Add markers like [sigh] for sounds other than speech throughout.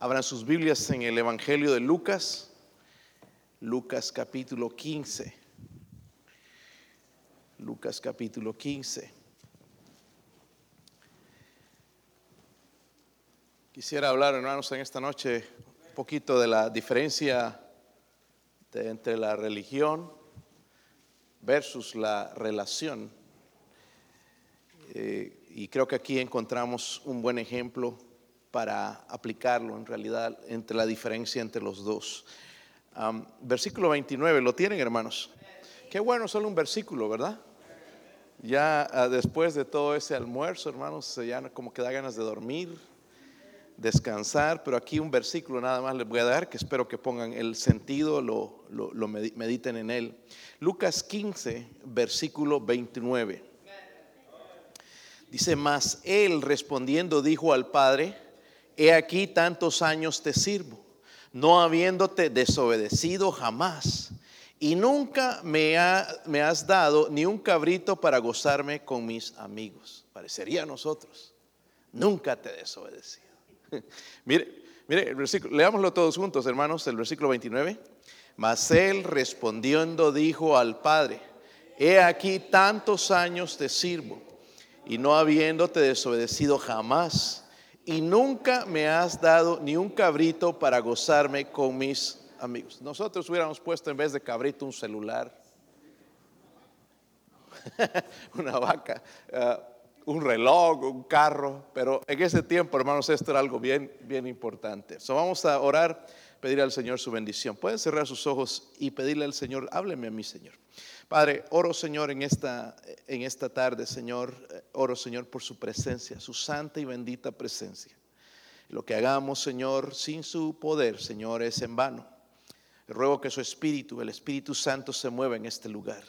Abran sus Biblias en el Evangelio de Lucas, Lucas capítulo 15. Lucas capítulo 15. Quisiera hablar, hermanos, en esta noche un poquito de la diferencia entre la religión versus la relación. Eh, y creo que aquí encontramos un buen ejemplo para aplicarlo en realidad entre la diferencia entre los dos. versículo 29, ¿lo tienen hermanos? Qué bueno, solo un versículo, ¿verdad? Ya ah, después de todo ese almuerzo, hermanos, ya como que da ganas de dormir, descansar, pero aquí un versículo nada más les voy a dar que espero que pongan el sentido, lo, lo mediten en él. Lucas 15, versículo 29. Dice, más él respondiendo dijo al Padre, he aquí tantos años te sirvo, no habiéndote desobedecido jamás, y nunca me, me has dado ni un cabrito para gozarme con mis amigos. Parecería a nosotros, nunca te he desobedecido. [laughs] mire, mire, leámoslo todos juntos, hermanos, el versículo 29. Mas él respondiendo dijo al Padre, he aquí tantos años te sirvo, y no habiéndote desobedecido jamás y nunca me has dado ni un cabrito para gozarme con mis amigos. Nosotros hubiéramos puesto en vez de cabrito un celular, [laughs] una vaca, uh, un reloj, un carro, pero en ese tiempo, hermanos, esto era algo bien, bien importante. So vamos a orar, pedir al Señor su bendición. Pueden cerrar sus ojos y pedirle al Señor, hábleme a mí, Señor. Padre, oro Señor en esta, en esta tarde, Señor, eh, oro Señor por su presencia, su santa y bendita presencia. Lo que hagamos, Señor, sin su poder, Señor, es en vano. Ruego que su Espíritu, el Espíritu Santo, se mueva en este lugar.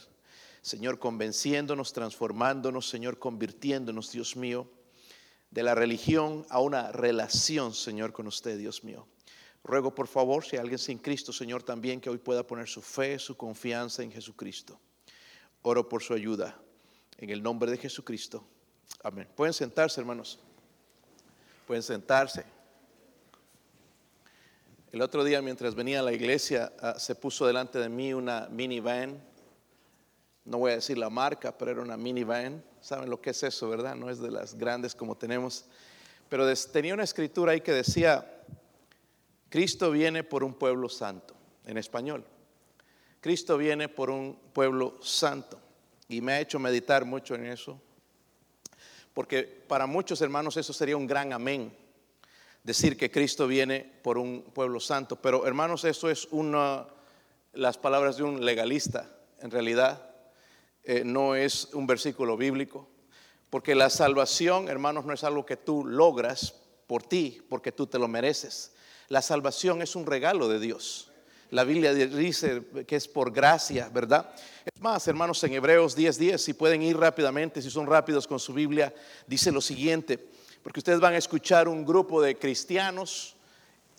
Señor, convenciéndonos, transformándonos, Señor, convirtiéndonos, Dios mío, de la religión a una relación, Señor, con usted, Dios mío. Ruego, por favor, si hay alguien sin Cristo, Señor, también que hoy pueda poner su fe, su confianza en Jesucristo. Oro por su ayuda. En el nombre de Jesucristo. Amén. Pueden sentarse, hermanos. Pueden sentarse. El otro día, mientras venía a la iglesia, ah, se puso delante de mí una minivan. No voy a decir la marca, pero era una minivan. ¿Saben lo que es eso, verdad? No es de las grandes como tenemos. Pero tenía una escritura ahí que decía, Cristo viene por un pueblo santo, en español. Cristo viene por un pueblo santo. Y me ha hecho meditar mucho en eso. Porque para muchos hermanos eso sería un gran amén. Decir que Cristo viene por un pueblo santo. Pero hermanos, eso es una, las palabras de un legalista. En realidad eh, no es un versículo bíblico. Porque la salvación, hermanos, no es algo que tú logras por ti, porque tú te lo mereces. La salvación es un regalo de Dios. La Biblia dice que es por gracia, ¿verdad? Es más, hermanos, en Hebreos 10:10, si pueden ir rápidamente, si son rápidos con su Biblia, dice lo siguiente, porque ustedes van a escuchar un grupo de cristianos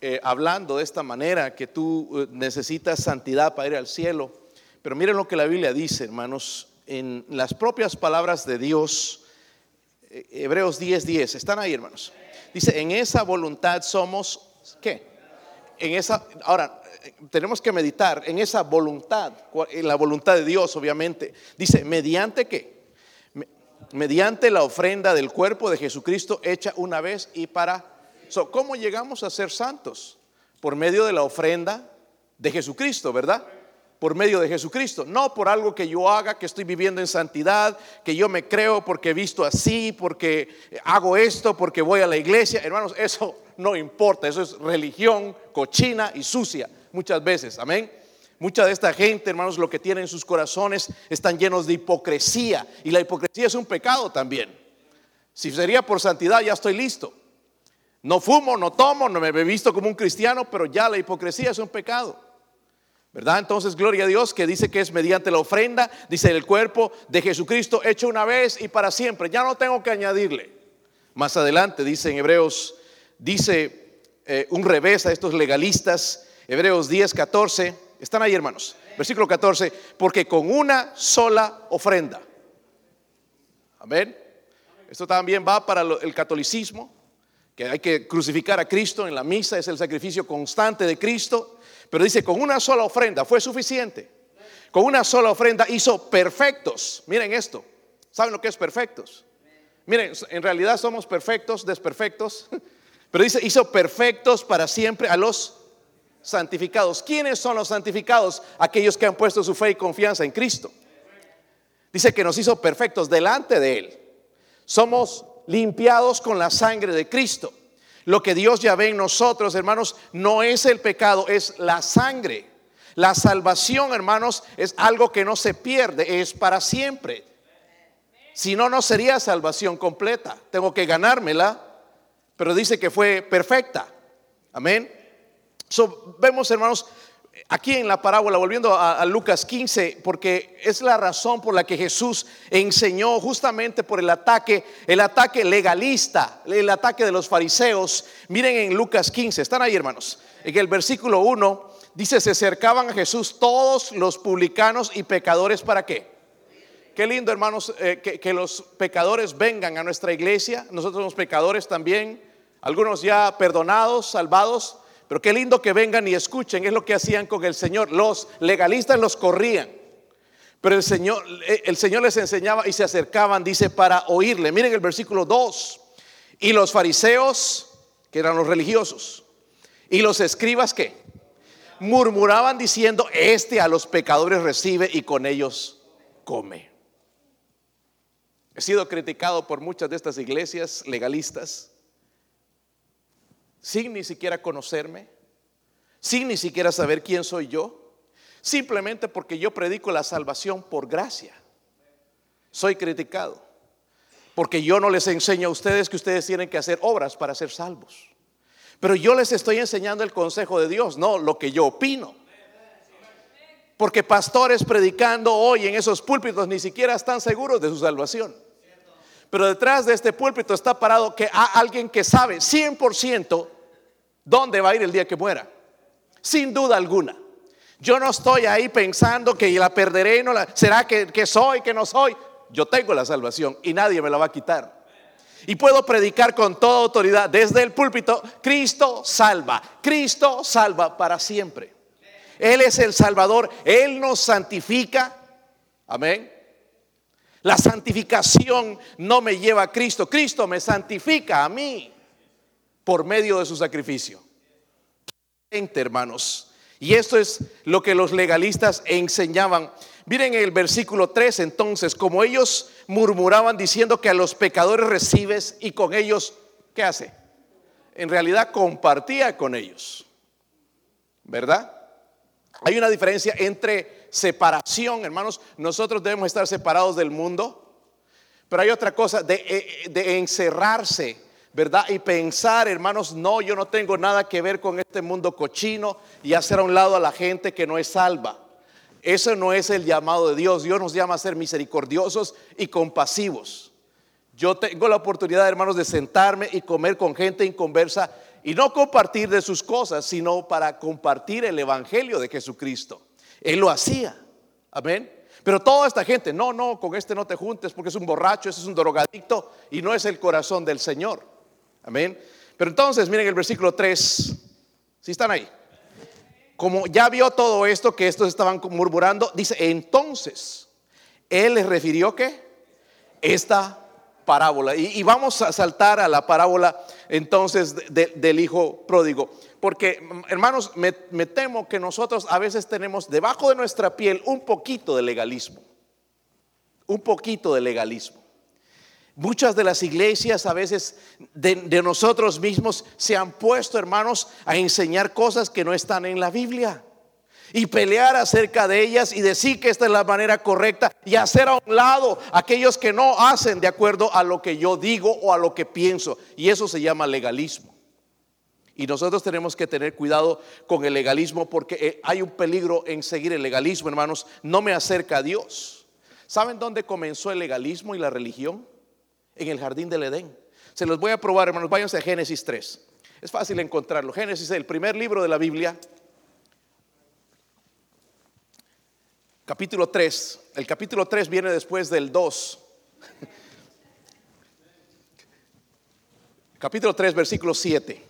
eh, hablando de esta manera, que tú eh, necesitas santidad para ir al cielo. Pero miren lo que la Biblia dice, hermanos, en las propias palabras de Dios, eh, Hebreos 10:10, están ahí, hermanos. Dice, en esa voluntad somos, ¿qué? En esa, ahora, tenemos que meditar en esa voluntad, en la voluntad de Dios, obviamente. Dice, ¿mediante qué? Mediante la ofrenda del cuerpo de Jesucristo hecha una vez y para... ¿Cómo llegamos a ser santos? Por medio de la ofrenda de Jesucristo, ¿verdad? Por medio de Jesucristo, no por algo que yo haga, que estoy viviendo en santidad, que yo me creo porque he visto así, porque hago esto, porque voy a la iglesia. Hermanos, eso no importa, eso es religión cochina y sucia muchas veces, amén. Mucha de esta gente, hermanos, lo que tienen en sus corazones están llenos de hipocresía y la hipocresía es un pecado también. Si sería por santidad, ya estoy listo. No fumo, no tomo, no me he visto como un cristiano, pero ya la hipocresía es un pecado. ¿Verdad? Entonces, gloria a Dios que dice que es mediante la ofrenda, dice el cuerpo de Jesucristo hecho una vez y para siempre. Ya no tengo que añadirle. Más adelante dice en Hebreos, dice eh, un revés a estos legalistas Hebreos 10, 14. Están ahí, hermanos. Versículo 14. Porque con una sola ofrenda. Amén. Esto también va para el catolicismo, que hay que crucificar a Cristo en la misa, es el sacrificio constante de Cristo, pero dice, con una sola ofrenda fue suficiente. Con una sola ofrenda hizo perfectos. Miren esto, ¿saben lo que es perfectos? Miren, en realidad somos perfectos, desperfectos, [laughs] pero dice, hizo perfectos para siempre a los santificados. ¿Quiénes son los santificados? Aquellos que han puesto su fe y confianza en Cristo. Dice que nos hizo perfectos delante de Él. Somos limpiados con la sangre de Cristo. Lo que Dios ya ve en nosotros, hermanos, no es el pecado, es la sangre. La salvación, hermanos, es algo que no se pierde, es para siempre. Si no, no sería salvación completa. Tengo que ganármela, pero dice que fue perfecta. Amén vemos, hermanos, aquí en la parábola, volviendo a, Lucas 15, porque es la razón por la que Jesús enseñó justamente por el ataque, el ataque legalista, el ataque de los fariseos. Miren en Lucas 15, están ahí, hermanos. En el versículo 1 dice, se acercaban a Jesús todos los publicanos y pecadores, ¿para qué? Qué lindo, hermanos, eh, que, que los pecadores vengan a nuestra iglesia. Nosotros somos pecadores también, algunos ya perdonados, salvados pero qué lindo que vengan y escuchen, es lo que hacían con el Señor. Los legalistas los corrían. Pero el Señor, eh, les enseñaba y se acercaban, dice, para oírle. Miren el versículo 2. Y los fariseos, que eran los religiosos, y los escribas que murmuraban diciendo, este a los pecadores recibe y con ellos come. He sido criticado por muchas de estas iglesias legalistas sin ni siquiera conocerme, sin ni siquiera saber quién soy yo, simplemente porque yo predico la salvación por gracia. Soy criticado, porque yo no les enseño a ustedes que ustedes tienen que hacer obras para ser salvos. Pero yo les estoy enseñando el consejo de Dios, no lo que yo opino. Porque pastores predicando hoy en esos púlpitos ni siquiera están seguros de su salvación. Pero detrás de este púlpito está parado que hay alguien que sabe 100% dónde va a ir el día que muera. Sin duda alguna. Yo no estoy ahí pensando que la perderé, no la, será que, que soy, que no soy. Yo tengo la salvación y nadie me la va a quitar. Y puedo predicar con toda autoridad desde el púlpito, Cristo salva, Cristo salva para siempre. Él es el Salvador, Él nos santifica. Amén. La santificación no me lleva a Cristo, Cristo me santifica a mí por medio de su sacrificio. Hermanos, y esto es lo que los legalistas enseñaban. Miren el versículo 3 entonces, como ellos murmuraban diciendo que a los pecadores recibes y con ellos, ¿qué hace? En realidad compartía con ellos. ¿Verdad? Hay una diferencia entre separación, hermanos. Nosotros debemos estar separados del mundo. Pero hay otra cosa de, eh, de encerrarse, ¿verdad? Y pensar, hermanos, no, yo no tengo nada que ver con este mundo cochino y hacer a un lado a la gente que no es salva. Eso no es el llamado de Dios. Dios nos llama a ser misericordiosos y compasivos. Yo tengo la oportunidad, hermanos, de sentarme y comer con gente inconversa y no compartir de sus cosas, sino para compartir el Evangelio de Jesucristo. Él lo hacía. Amén. Pero toda esta gente, no, no, con este no te juntes porque es un borracho, ese es un drogadicto y no es el corazón del Señor. Amén. Pero entonces, miren el versículo 3. Si están ahí. Como ya vio todo esto que estos estaban murmurando, dice, entonces, Él les refirió que esta parábola. Y, vamos a saltar a la parábola entonces del hijo pródigo. Porque, hermanos, me, temo que nosotros a veces tenemos debajo de nuestra piel un poquito de legalismo. Un poquito de legalismo. Muchas de las iglesias a veces de, de, nosotros mismos se han puesto, hermanos, a enseñar cosas que no están en la Biblia. Y pelear acerca de ellas y decir que esta es la manera correcta y hacer a un lado aquellos que no hacen de acuerdo a lo que yo digo o a lo que pienso. Y eso se llama legalismo. Y nosotros tenemos que tener cuidado con el legalismo porque eh, hay un peligro en seguir el legalismo, hermanos. No me acerca a Dios. ¿Saben dónde comenzó el legalismo y la religión? En el jardín del Edén. Se los voy a probar, hermanos. Váyanse a Génesis 3. Es fácil encontrarlo. Génesis es el primer libro de la Biblia. Capítulo 3. El capítulo 3 viene después del 2. [laughs] Capítulo 3, versículo 7.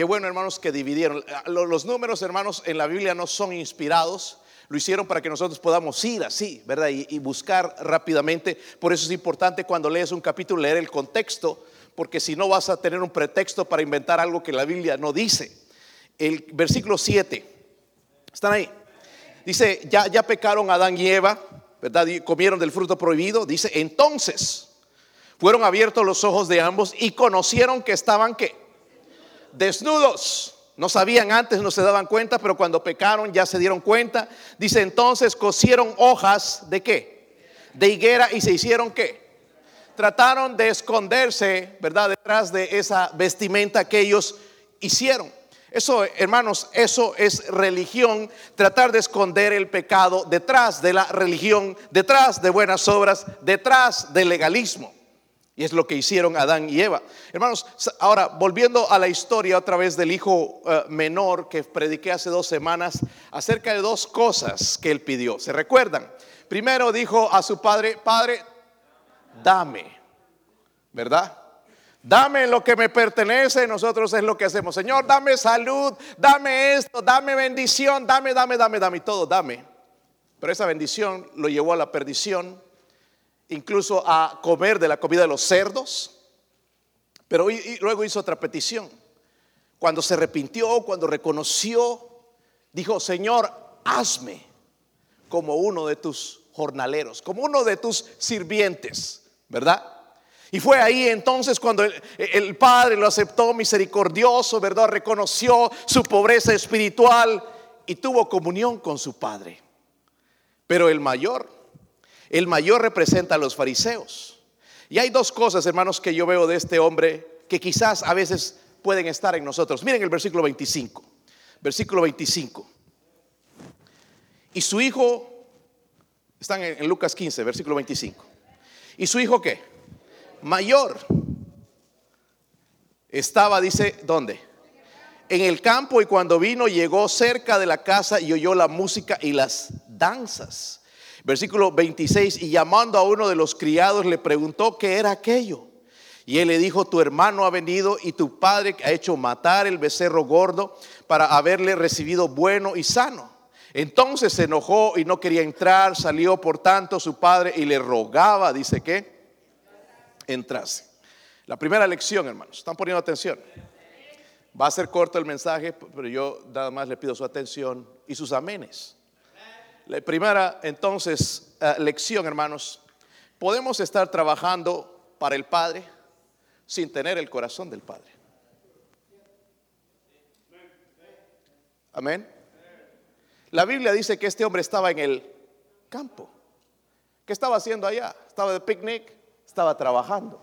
Qué bueno, hermanos, que dividieron. Los números, hermanos, en la Biblia no son inspirados. Lo hicieron para que nosotros podamos ir así, ¿verdad? Y, buscar rápidamente. Por eso es importante cuando lees un capítulo leer el contexto, porque si no vas a tener un pretexto para inventar algo que la Biblia no dice. El versículo 7. ¿Están ahí? Dice, ya, ya pecaron Adán y Eva, ¿verdad? Y comieron del fruto prohibido. Dice, entonces fueron abiertos los ojos de ambos y conocieron que estaban que desnudos. No sabían antes, no se daban cuenta, pero cuando pecaron ya se dieron cuenta. Dice entonces cosieron hojas de qué? De higuera y se hicieron qué? Trataron de esconderse, ¿verdad? Detrás de esa vestimenta que ellos hicieron. Eso, hermanos, eso es religión, tratar de esconder el pecado detrás de la religión, detrás de buenas obras, detrás del legalismo. Y es lo que hicieron Adán y Eva. Hermanos, ahora volviendo a la historia otra vez del hijo eh, menor que prediqué hace dos semanas acerca de dos cosas que él pidió. ¿Se recuerdan? Primero dijo a su padre, Padre, dame, ¿verdad? Dame lo que me pertenece, nosotros es lo que hacemos. Señor, dame salud, dame esto, dame bendición, dame, dame, dame, dame todo, dame. Pero esa bendición lo llevó a la perdición incluso a comer de la comida de los cerdos. Pero luego hizo otra petición. Cuando se arrepintió, cuando reconoció, dijo, Señor, hazme como uno de tus jornaleros, como uno de tus sirvientes, ¿verdad? Y fue ahí entonces cuando el, el, Padre lo aceptó misericordioso, ¿verdad? Reconoció su pobreza espiritual y tuvo comunión con su Padre. Pero el mayor el mayor representa a los fariseos. Y hay dos cosas, hermanos, que yo veo de este hombre que quizás a veces pueden estar en nosotros. Miren el versículo 25. Versículo 25. Y su hijo, están en, Lucas 15, versículo 25. ¿Y su hijo qué? Mayor. Estaba, dice, ¿dónde? En el campo y cuando vino llegó cerca de la casa y oyó la música y las danzas. Versículo 26, y llamando a uno de los criados le preguntó qué era aquello. Y él le dijo, tu hermano ha venido y tu padre ha hecho matar el becerro gordo para haberle recibido bueno y sano. Entonces se enojó y no quería entrar, salió por tanto su padre y le rogaba, dice que, entrase. La primera lección, hermanos, ¿están poniendo atención? Va a ser corto el mensaje, pero yo nada más le pido su atención y sus amenes. La primera entonces eh, lección, hermanos, podemos estar trabajando para el Padre sin tener el corazón del Padre. Amén. La Biblia dice que este hombre estaba en el campo. ¿Qué estaba haciendo allá? Estaba de picnic, estaba trabajando,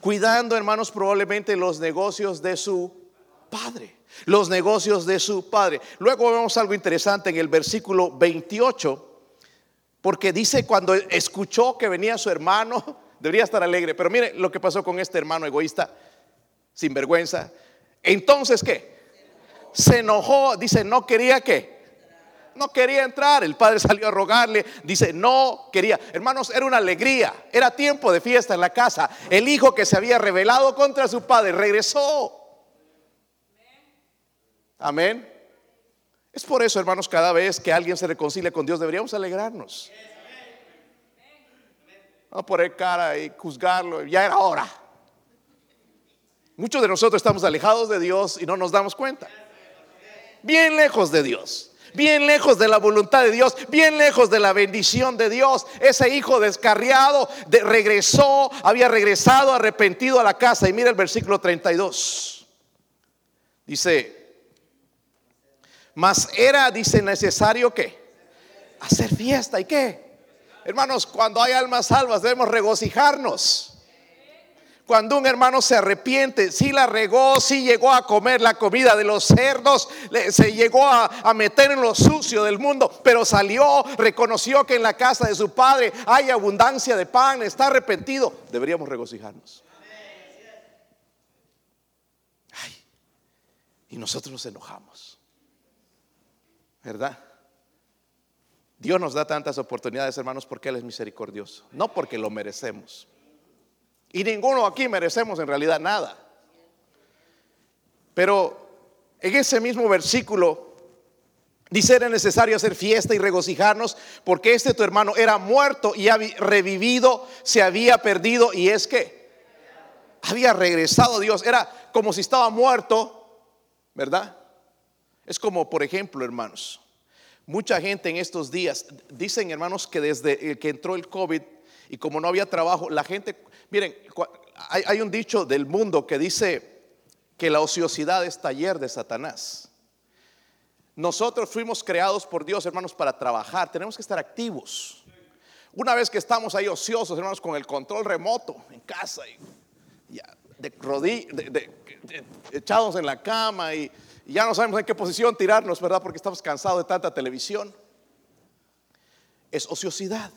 cuidando, hermanos, probablemente los negocios de su padre los negocios de su padre. Luego vemos algo interesante en el versículo 28, porque dice cuando escuchó que venía su hermano, [laughs] debería estar alegre, pero mire lo que pasó con este hermano egoísta, sin vergüenza. Entonces, ¿qué? Se enojó, dice, no quería que. No quería entrar, el padre salió a rogarle, dice, no quería. Hermanos, era una alegría, era tiempo de fiesta en la casa. El hijo que se había rebelado contra su padre regresó. Amén. Es por eso, hermanos, cada vez que alguien se reconcilia con Dios deberíamos alegrarnos. No poner cara y juzgarlo, ya era hora. Muchos de nosotros estamos alejados de Dios y no nos damos cuenta. Bien lejos de Dios, bien lejos de la voluntad de Dios, bien lejos de la bendición de Dios. Ese hijo descarriado regresó, había regresado arrepentido a la casa. Y mira el versículo 32. Dice, mas era, dice, necesario que hacer fiesta. ¿Y qué? Hermanos, cuando hay almas salvas debemos regocijarnos. Cuando un hermano se arrepiente, si la regó, si llegó a comer la comida de los cerdos, se llegó a, meter en lo sucio del mundo, pero salió, reconoció que en la casa de su padre hay abundancia de pan, está arrepentido, deberíamos regocijarnos. Y nosotros nos enojamos. ¿Verdad? Dios nos da tantas oportunidades, hermanos, porque Él es misericordioso, no porque lo merecemos. Y ninguno aquí merecemos en realidad nada. Pero en ese mismo versículo dice era necesario hacer fiesta y regocijarnos porque este tu hermano era muerto y revivido, se había perdido y es que había regresado Dios. Era como si estaba muerto, ¿verdad? Es como, por ejemplo, hermanos, mucha gente en estos días, dicen hermanos que desde que entró el COVID y como no había trabajo, la gente, miren, hay, un dicho del mundo que dice que la ociosidad es taller de Satanás. Nosotros fuimos creados por Dios, hermanos, para trabajar. Tenemos que estar activos. Una vez que estamos ahí ociosos, hermanos, con el control remoto en casa y echados en la cama y, y ya no sabemos en qué posición tirarnos, ¿verdad? Porque estamos cansados de tanta televisión. Es ociosidad.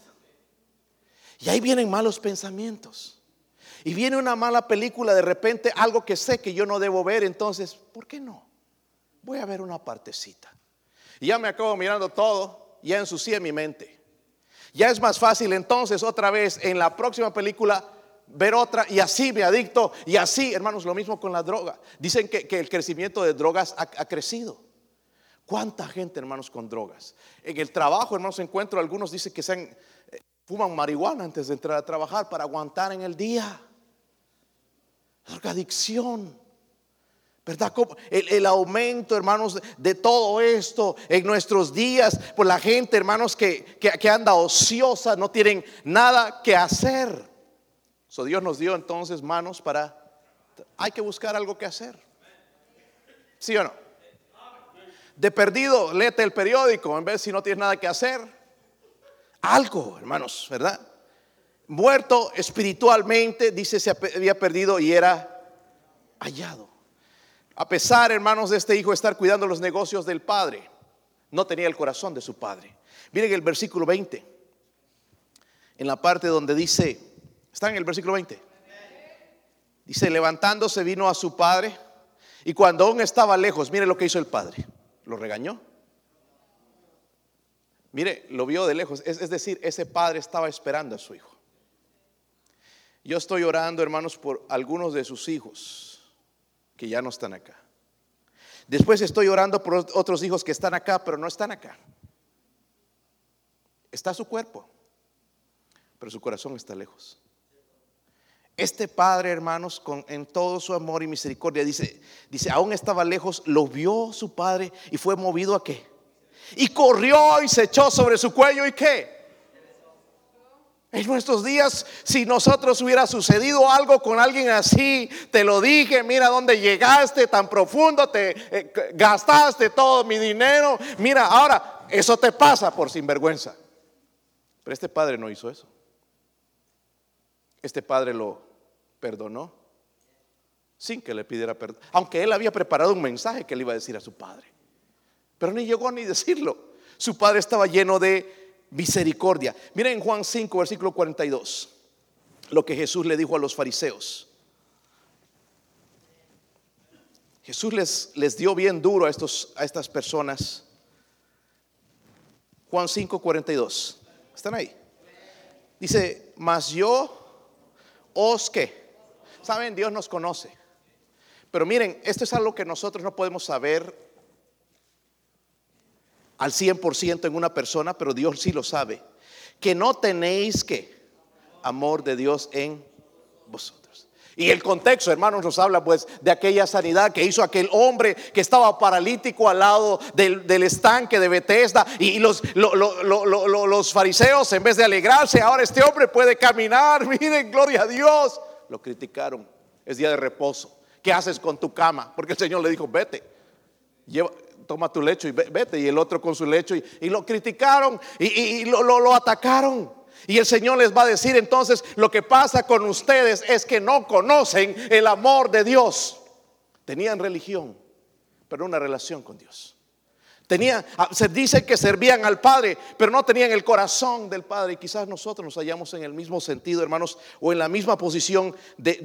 Y ahí vienen malos pensamientos. Y viene una mala película, de repente algo que sé que yo no debo ver, entonces, ¿por qué no? Voy a ver una partecita. Y ya me acabo mirando todo, ya ensucié mi mente. Ya es más fácil entonces otra vez en la próxima película ver otra y así me adicto y así, hermanos, lo mismo con la droga. Dicen que, el crecimiento de drogas ha, crecido. ¿Cuánta gente, hermanos, con drogas? En el trabajo, hermanos, encuentro algunos dicen que se eh, fuman marihuana antes de entrar a trabajar para aguantar en el día. Drogadicción. ¿Verdad? El, aumento, hermanos, de todo esto en nuestros días, por la gente, hermanos, que, que anda ociosa, no tienen nada que hacer. So Dios nos dio entonces manos para... Hay que buscar algo que hacer. ¿Sí o no? De perdido, léete el periódico en vez si no tienes nada que hacer. Algo, hermanos, ¿verdad? Muerto espiritualmente, dice, se había perdido y era hallado. A pesar, hermanos, de este hijo estar cuidando los negocios del padre, no tenía el corazón de su padre. Miren el versículo 20, en la parte donde dice, Está en el versículo 20. Dice, levantándose vino a su padre y cuando aún estaba lejos, mire lo que hizo el padre. Lo regañó. Mire, lo vio de lejos. Es, es decir, ese padre estaba esperando a su hijo. Yo estoy orando, hermanos, por algunos de sus hijos que ya no están acá. Después estoy orando por otros hijos que están acá, pero no están acá. Está su cuerpo, pero su corazón está lejos. Este padre, hermanos, con, en todo su amor y misericordia, dice, dice, aún estaba lejos, lo vio su padre y fue movido a qué? Y corrió y se echó sobre su cuello y qué? En nuestros días, si nosotros hubiera sucedido algo con alguien así, te lo dije, mira dónde llegaste tan profundo, te eh, gastaste todo mi dinero, mira, ahora eso te pasa por sinvergüenza. Pero este padre no hizo eso. Este padre lo perdonó sin que le pidiera perdón. Aunque él había preparado un mensaje que le iba a decir a su padre. Pero ni llegó ni decirlo. Su padre estaba lleno de misericordia. Miren Juan 5, versículo 42, lo que Jesús le dijo a los fariseos. Jesús les, les dio bien duro a, estos, a estas personas. Juan 5, 42. ¿Están ahí? Dice, mas yo os que. Saben, Dios nos conoce. Pero miren, esto es algo que nosotros no podemos saber al 100% en una persona, pero Dios sí lo sabe. Que no tenéis que amor de Dios en vosotros. Y el contexto, hermanos, nos habla pues de aquella sanidad que hizo aquel hombre que estaba paralítico al lado del, estanque de Bethesda. Y los, los fariseos, en vez de alegrarse, ahora este hombre puede caminar. [laughs] Miren, gloria a Dios. Lo criticaron. Es día de reposo. ¿Qué haces con tu cama? Porque el Señor le dijo, vete. Lleva, toma tu lecho y vete. Y el otro con su lecho. Y, lo criticaron y, y lo atacaron. Y el Señor les va a decir entonces, lo que pasa con ustedes es que no conocen el amor de Dios. Tenían religión, pero una relación con Dios. Ah, se dice que servían al Padre, pero no tenían el corazón del Padre. Y quizás nosotros nos hallamos en el mismo sentido, hermanos, o en la misma posición de,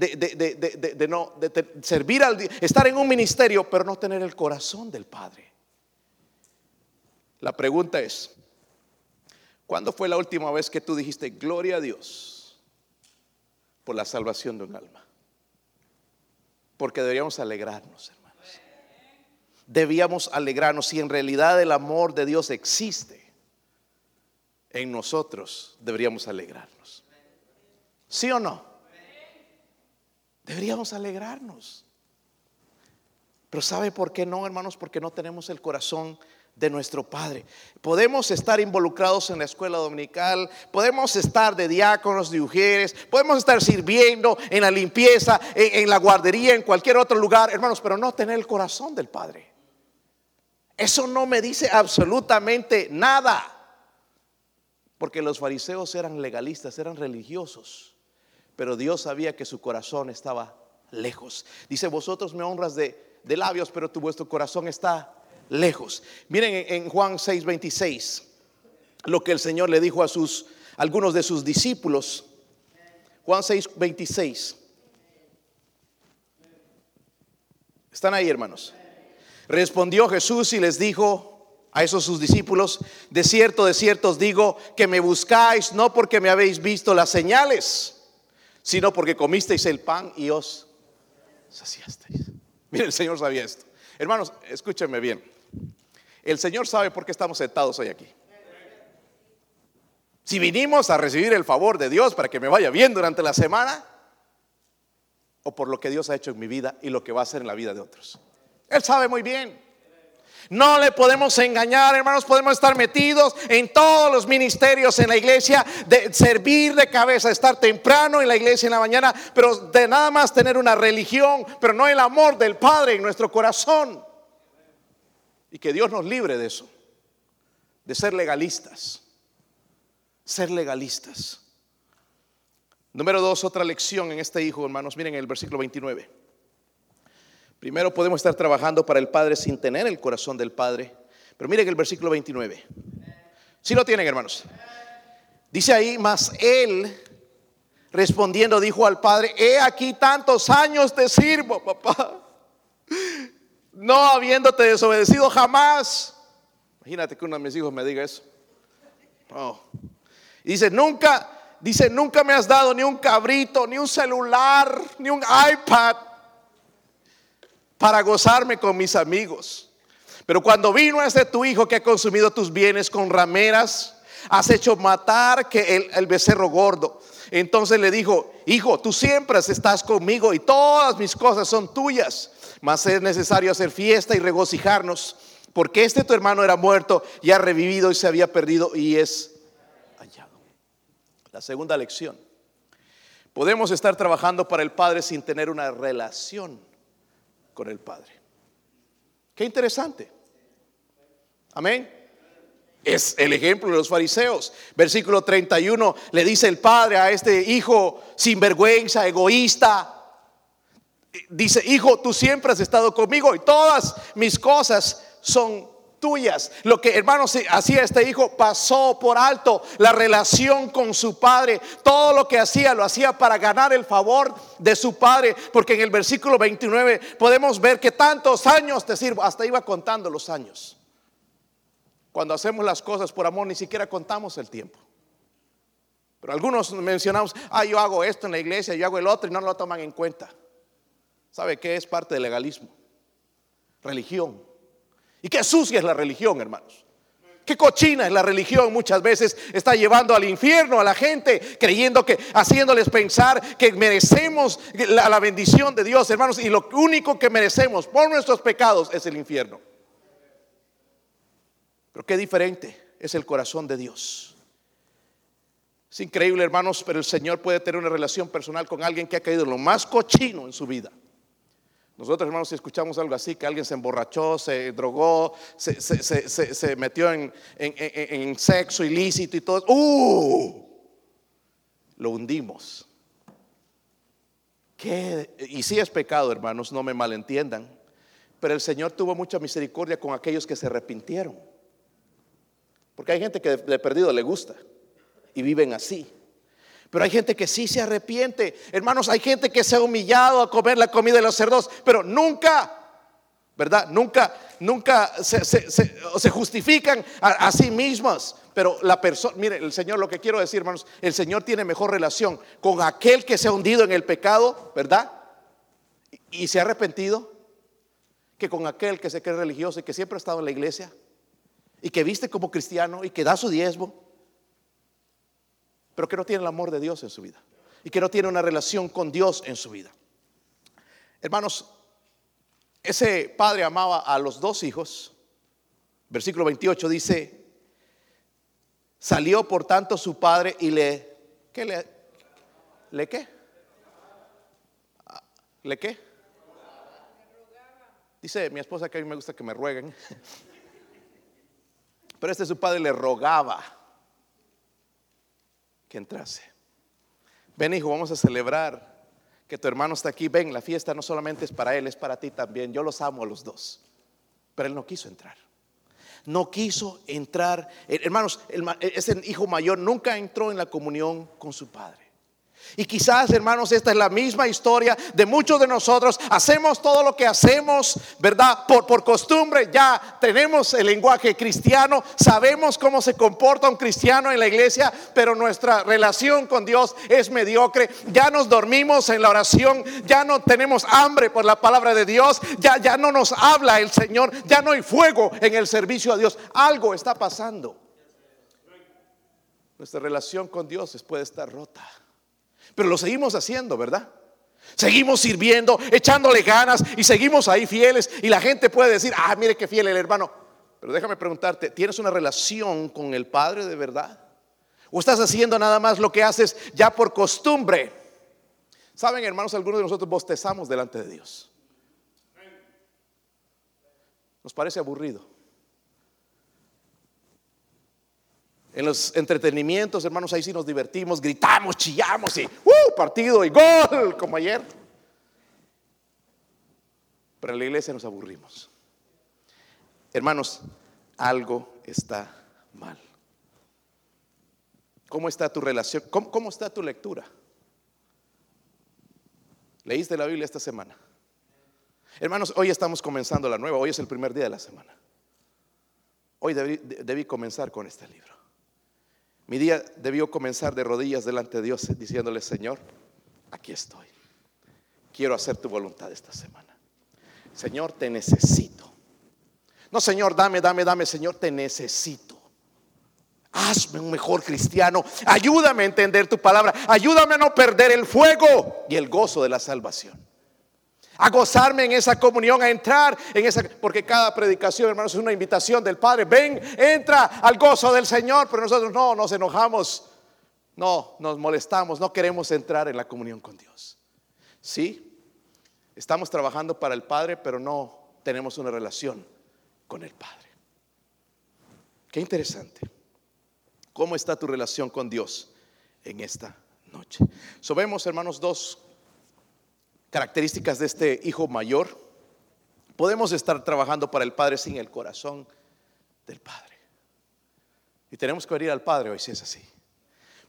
de no servir al estar en un ministerio, pero no tener el corazón del Padre. La pregunta es, ¿Cuándo fue la última vez que tú dijiste, gloria a Dios por la salvación de un alma. Porque deberíamos alegrarnos. Debíamos alegrarnos si en realidad el amor de Dios existe en nosotros, deberíamos alegrarnos. ¿Sí o no? Deberíamos alegrarnos. Pero ¿sabe por qué no, hermanos? Porque no tenemos el corazón de nuestro Padre. Podemos estar involucrados en la escuela dominical, podemos estar de diáconos, de mujeres, podemos estar sirviendo en la limpieza, en, la guardería, en cualquier otro lugar, hermanos, pero no tener el corazón del Padre. Eso no me dice absolutamente nada. Porque los fariseos eran legalistas, eran religiosos, pero Dios sabía que su corazón estaba lejos. Dice, vosotros me honras de, de labios, pero tu vuestro corazón está lejos. Miren en Juan 6:26 lo que el Señor le dijo a sus algunos de sus discípulos. Juan 6:26. ¿Están ahí, hermanos? Respondió Jesús y les dijo a esos sus discípulos, de cierto, de cierto os digo que me buscáis no porque me habéis visto las señales, sino porque comisteis el pan y os saciasteis. Miren, el Señor sabía esto. Hermanos, escúchenme bien. El Señor sabe por qué estamos sentados hoy aquí. Si vinimos a recibir el favor de Dios para que me vaya bien durante la semana, o por lo que Dios ha hecho en mi vida y lo que va a hacer en la vida de otros. Él sabe muy bien. No le podemos engañar, hermanos, podemos estar metidos en todos los ministerios en la iglesia, de servir de cabeza, estar temprano en la iglesia en la mañana, pero de nada más tener una religión, pero no el amor del Padre en nuestro corazón. Y que Dios nos libre de eso, de ser legalistas, ser legalistas. Número dos, otra lección en este hijo, hermanos, miren el versículo 29. Primero podemos estar trabajando para el Padre sin tener el corazón del Padre, pero miren el versículo 29. Si lo tienen, hermanos. Dice ahí, mas él respondiendo dijo al Padre, he aquí tantos años te sirvo, papá no habiéndote desobedecido jamás. Imagínate que uno de mis hijos me diga eso. dice, nunca, dice, nunca me has dado ni un cabrito, ni un celular, ni un iPad para gozarme con mis amigos. Pero cuando vino ese tu hijo que ha consumido tus bienes con rameras, has hecho matar que el, el becerro gordo. Entonces le dijo, hijo, tú siempre estás conmigo y todas mis cosas son tuyas. Mas es necesario hacer fiesta y regocijarnos, porque este tu hermano era muerto y ha revivido y se había perdido y es hallado. La segunda lección. Podemos estar trabajando para el Padre sin tener una relación con el Padre. Qué interesante. Amén. Es el ejemplo de los fariseos. Versículo 31 le dice el padre a este hijo sinvergüenza, egoísta, dice, hijo, tú siempre has estado conmigo y todas mis cosas son tuyas. Lo que hermanos hacía este hijo pasó por alto la relación con su padre. Todo lo que hacía lo hacía para ganar el favor de su padre. Porque en el versículo 29 podemos ver que tantos años te sirvo. Hasta iba contando los años. Cuando hacemos las cosas por amor ni siquiera contamos el tiempo. Pero algunos mencionamos, ah, yo hago esto en la iglesia, yo hago el otro y no lo toman en cuenta. ¿Sabe qué es parte del legalismo? Religión. ¿Y qué sucia es la religión, hermanos? Qué cochina es la religión muchas veces está llevando al infierno a la gente, creyendo que, haciéndoles pensar que merecemos la, bendición de Dios, hermanos, y lo único que merecemos por nuestros pecados es el infierno. Pero qué diferente es el corazón de Dios. Es increíble, hermanos, pero el Señor puede tener una relación personal con alguien que ha caído en lo más cochino en su vida. Nosotros, hermanos, si escuchamos algo así, que alguien se emborrachó, se drogó, se, metió en, sexo ilícito y todo, ¡uh! Lo hundimos. ¿Qué? Y si es pecado, hermanos, no me malentiendan. Pero el Señor tuvo mucha misericordia con aquellos que se arrepintieron. Porque hay gente que de perdido le gusta y viven así. Pero hay gente que sí se arrepiente. Hermanos, hay gente que se ha humillado a comer la comida de los cerdos, pero nunca, ¿verdad? Nunca, nunca se, justifican a, sí mismos. Pero la persona, mire, el Señor, lo que quiero decir, hermanos, el Señor tiene mejor relación con aquel que se ha hundido en el pecado, ¿verdad? Y, y se ha arrepentido, que con aquel que se cree religioso y que siempre ha estado en la iglesia y que viste como cristiano y que da su diezmo, pero que no tiene el amor de Dios en su vida y que no tiene una relación con Dios en su vida. Hermanos, ese padre amaba a los dos hijos. Versículo 28 dice, salió por tanto su padre y le, ¿qué le? ¿Le qué? ¿Le qué? Dice mi esposa que a mí me gusta que me rueguen. [laughs] Pero este su padre le rogaba que entrase. Ven hijo, vamos a celebrar que tu hermano está aquí, ven, la fiesta no solamente es para él, es para ti también. Yo los amo a los dos. Pero él no quiso entrar. No quiso entrar. Hermanos, ese hijo mayor nunca entró en la comunión con su padre. Y quizás, hermanos, esta es la misma historia de muchos de nosotros. Hacemos todo lo que hacemos, ¿verdad? Por, por costumbre, ya tenemos el lenguaje cristiano, sabemos cómo se comporta un cristiano en la iglesia, pero nuestra relación con Dios es mediocre. Ya nos dormimos en la oración, ya no tenemos hambre por la palabra de Dios, ya, ya no nos habla el Señor, ya no hay fuego en el servicio a Dios. Algo está pasando. Nuestra relación con Dios puede estar rota. Pero lo seguimos haciendo, ¿verdad? Seguimos sirviendo, echándole ganas y seguimos ahí fieles. Y la gente puede decir, ah, mire qué fiel el hermano. Pero déjame preguntarte, ¿tienes una relación con el Padre de verdad? ¿O estás haciendo nada más lo que haces ya por costumbre? Saben, hermanos, algunos de nosotros bostezamos delante de Dios. Nos parece aburrido. En los entretenimientos, hermanos, ahí sí nos divertimos, gritamos, chillamos y ¡uh! partido y gol, como ayer. Pero en la iglesia nos aburrimos. Hermanos, algo está mal. ¿Cómo está tu relación? ¿Cómo, ¿Cómo, está tu lectura? ¿Leíste la Biblia esta semana? Hermanos, hoy estamos comenzando la nueva, hoy es el primer día de la semana. Hoy debí comenzar con este libro. Mi día debió comenzar de rodillas delante de Dios diciéndole, Señor, aquí estoy. Quiero hacer tu voluntad esta semana. Señor, te necesito. No, Señor, dame, dame, dame, Señor, te necesito. Hazme un mejor cristiano. Ayúdame a entender tu palabra. Ayúdame a no perder el fuego y el gozo de la salvación a gozarme en esa comunión, a entrar en esa, porque cada predicación, hermanos, es una invitación del Padre. Ven, entra al gozo del Señor, pero nosotros no, nos enojamos, no, nos molestamos, no queremos entrar en la comunión con Dios. Sí, estamos trabajando para el Padre, pero no tenemos una relación con el Padre. Qué interesante. ¿Cómo está tu relación con Dios en esta noche? So vemos, hermanos, dos características de este hijo mayor, podemos estar trabajando para el Padre sin el corazón del Padre. Y tenemos que venir al Padre hoy si es así.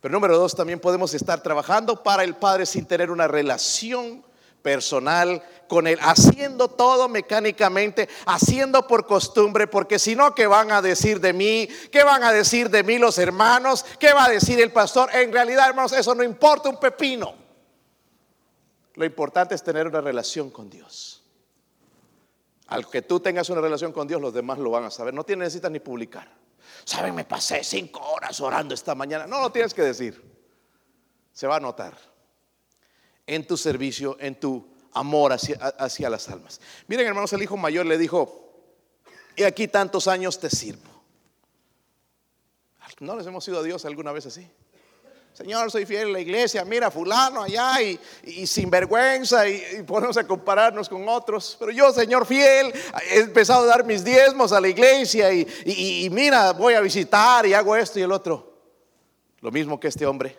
Pero número dos, también podemos estar trabajando para el Padre sin tener una relación personal con Él, haciendo todo mecánicamente, haciendo por costumbre, porque si no, ¿qué van a decir de mí? ¿Qué van a decir de mí los hermanos? ¿Qué va a decir el pastor? En realidad, hermanos, eso no importa un pepino. Lo importante es tener una relación con Dios. Al que tú tengas una relación con Dios, los demás lo van a saber. No tienes, necesitas ni publicar. Saben, me pasé cinco horas orando esta mañana. No lo tienes que decir. Se va a notar en tu servicio, en tu amor hacia, hacia las almas. Miren, hermanos, el hijo mayor le dijo: Y aquí tantos años te sirvo. ¿No les hemos ido a Dios alguna vez así? Señor, soy fiel a la iglesia, mira fulano allá y, y sin vergüenza y, podemos a compararnos con otros. Pero yo, Señor fiel, he empezado a dar mis diezmos a la iglesia y, y mira, voy a visitar y hago esto y el otro. Lo mismo que este hombre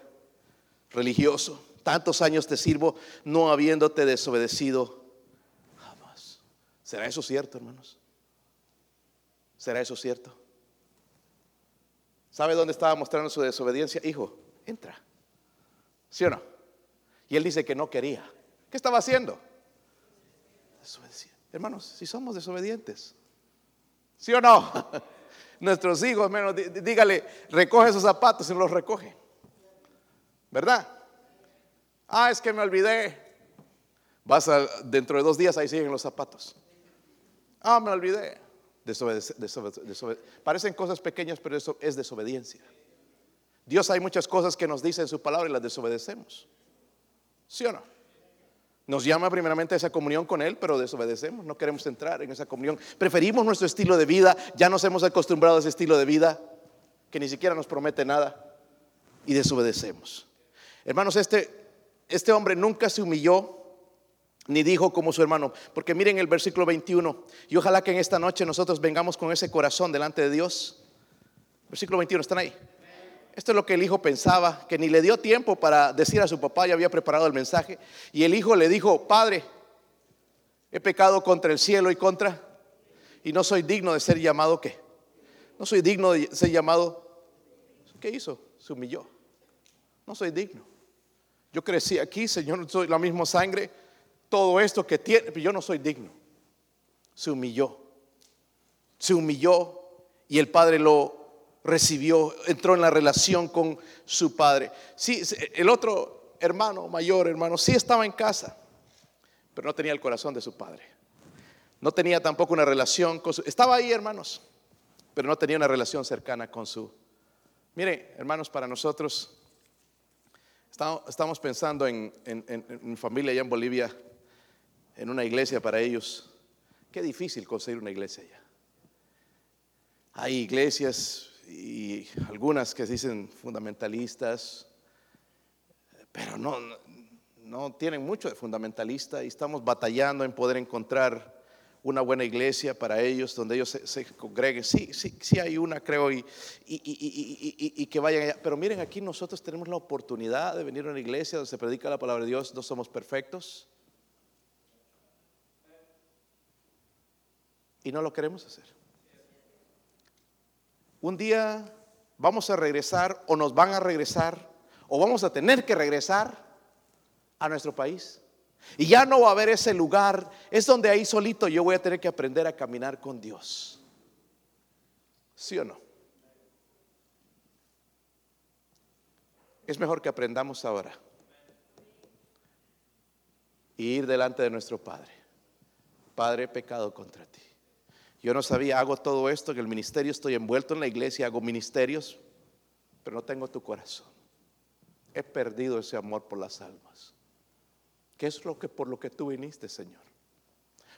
religioso. Tantos años te sirvo no habiéndote desobedecido jamás. ¿Será eso cierto, hermanos? ¿Será eso cierto? ¿Sabe dónde estaba mostrando su desobediencia? Hijo, entra. ¿Sí o no? Y él dice que no quería. ¿Qué estaba haciendo? Hermanos, si somos desobedientes, ¿sí o no? [laughs] Nuestros hijos, menos, dígale, recoge esos zapatos y los recoge. ¿Verdad? Ah, es que me olvidé. Vas a, dentro de dos días, ahí siguen los zapatos. Ah, me olvidé. Parecen cosas pequeñas, pero eso es desobediencia. Dios hay muchas cosas que nos dice en su palabra y las desobedecemos. ¿Sí o no? Nos llama primeramente a esa comunión con Él, pero desobedecemos, no queremos entrar en esa comunión. Preferimos nuestro estilo de vida, ya nos hemos acostumbrado a ese estilo de vida que ni siquiera nos promete nada y desobedecemos. Hermanos, este, este hombre nunca se humilló ni dijo como su hermano, porque miren el versículo 21, y ojalá que en esta noche nosotros vengamos con ese corazón delante de Dios. Versículo 21, ¿están ahí? Esto es lo que el hijo pensaba, que ni le dio tiempo para decir a su papá, ya había preparado el mensaje, y el hijo le dijo, Padre, he pecado contra el cielo y contra, y no soy digno de ser llamado, ¿qué? No soy digno de ser llamado, ¿qué hizo? Se humilló. No soy digno. Yo crecí aquí, Señor, soy la misma sangre, todo esto que tiene, pero yo no soy digno. Se humilló. Se humilló y el padre lo recibió, entró en la relación con su padre. Sí, el otro hermano, mayor hermano, sí estaba en casa, pero no tenía el corazón de su padre. No tenía tampoco una relación con su... Estaba ahí, hermanos, pero no tenía una relación cercana con su... Mire, hermanos, para nosotros, estamos pensando en, en familia allá en Bolivia, en una iglesia para ellos. Qué difícil conseguir una iglesia allá. Hay iglesias y algunas que dicen fundamentalistas, pero no, no tienen mucho de fundamentalista y estamos batallando en poder encontrar una buena iglesia para ellos, donde ellos se, congreguen. Sí, sí, sí hay una, creo, y, y, que vayan allá. Pero miren, aquí nosotros tenemos la oportunidad de venir a una iglesia donde se predica la palabra de Dios, no somos perfectos. Y no lo queremos hacer. Un día vamos a regresar o nos van a regresar o vamos a tener que regresar a nuestro país. Y ya no va a haber ese lugar, es donde ahí solito yo voy a tener que aprender a caminar con Dios. ¿Sí o no? Es mejor que aprendamos ahora y ir delante de nuestro Padre. Padre, pecado contra ti. Yo no sabía, hago todo esto, que el ministerio, estoy envuelto en la iglesia, hago ministerios, pero no tengo tu corazón. He perdido ese amor por las almas. ¿Qué es lo que por lo que tú viniste, Señor?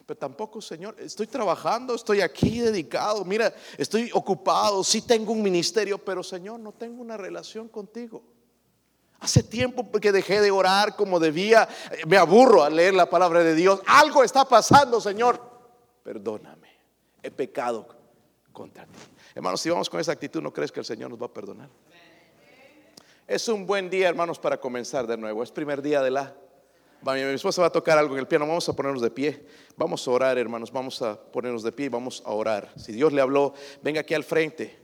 Pero tampoco, Señor, estoy trabajando, estoy aquí dedicado, mira, estoy ocupado, sí tengo un ministerio, pero Señor, no tengo una relación contigo. Hace tiempo que dejé de orar como debía, me aburro a leer la palabra de Dios. Algo está pasando, Señor. Perdóname he pecado contra ti. Hermanos, si vamos con esa actitud, ¿no crees que el Señor nos va a perdonar? Es un buen día, hermanos, para comenzar de nuevo. Es primer día de la... Mi esposa va a tocar algo en el piano, vamos a ponernos de pie. Vamos a orar, hermanos, vamos a ponernos de pie y vamos a orar. Si Dios le habló, venga aquí al frente.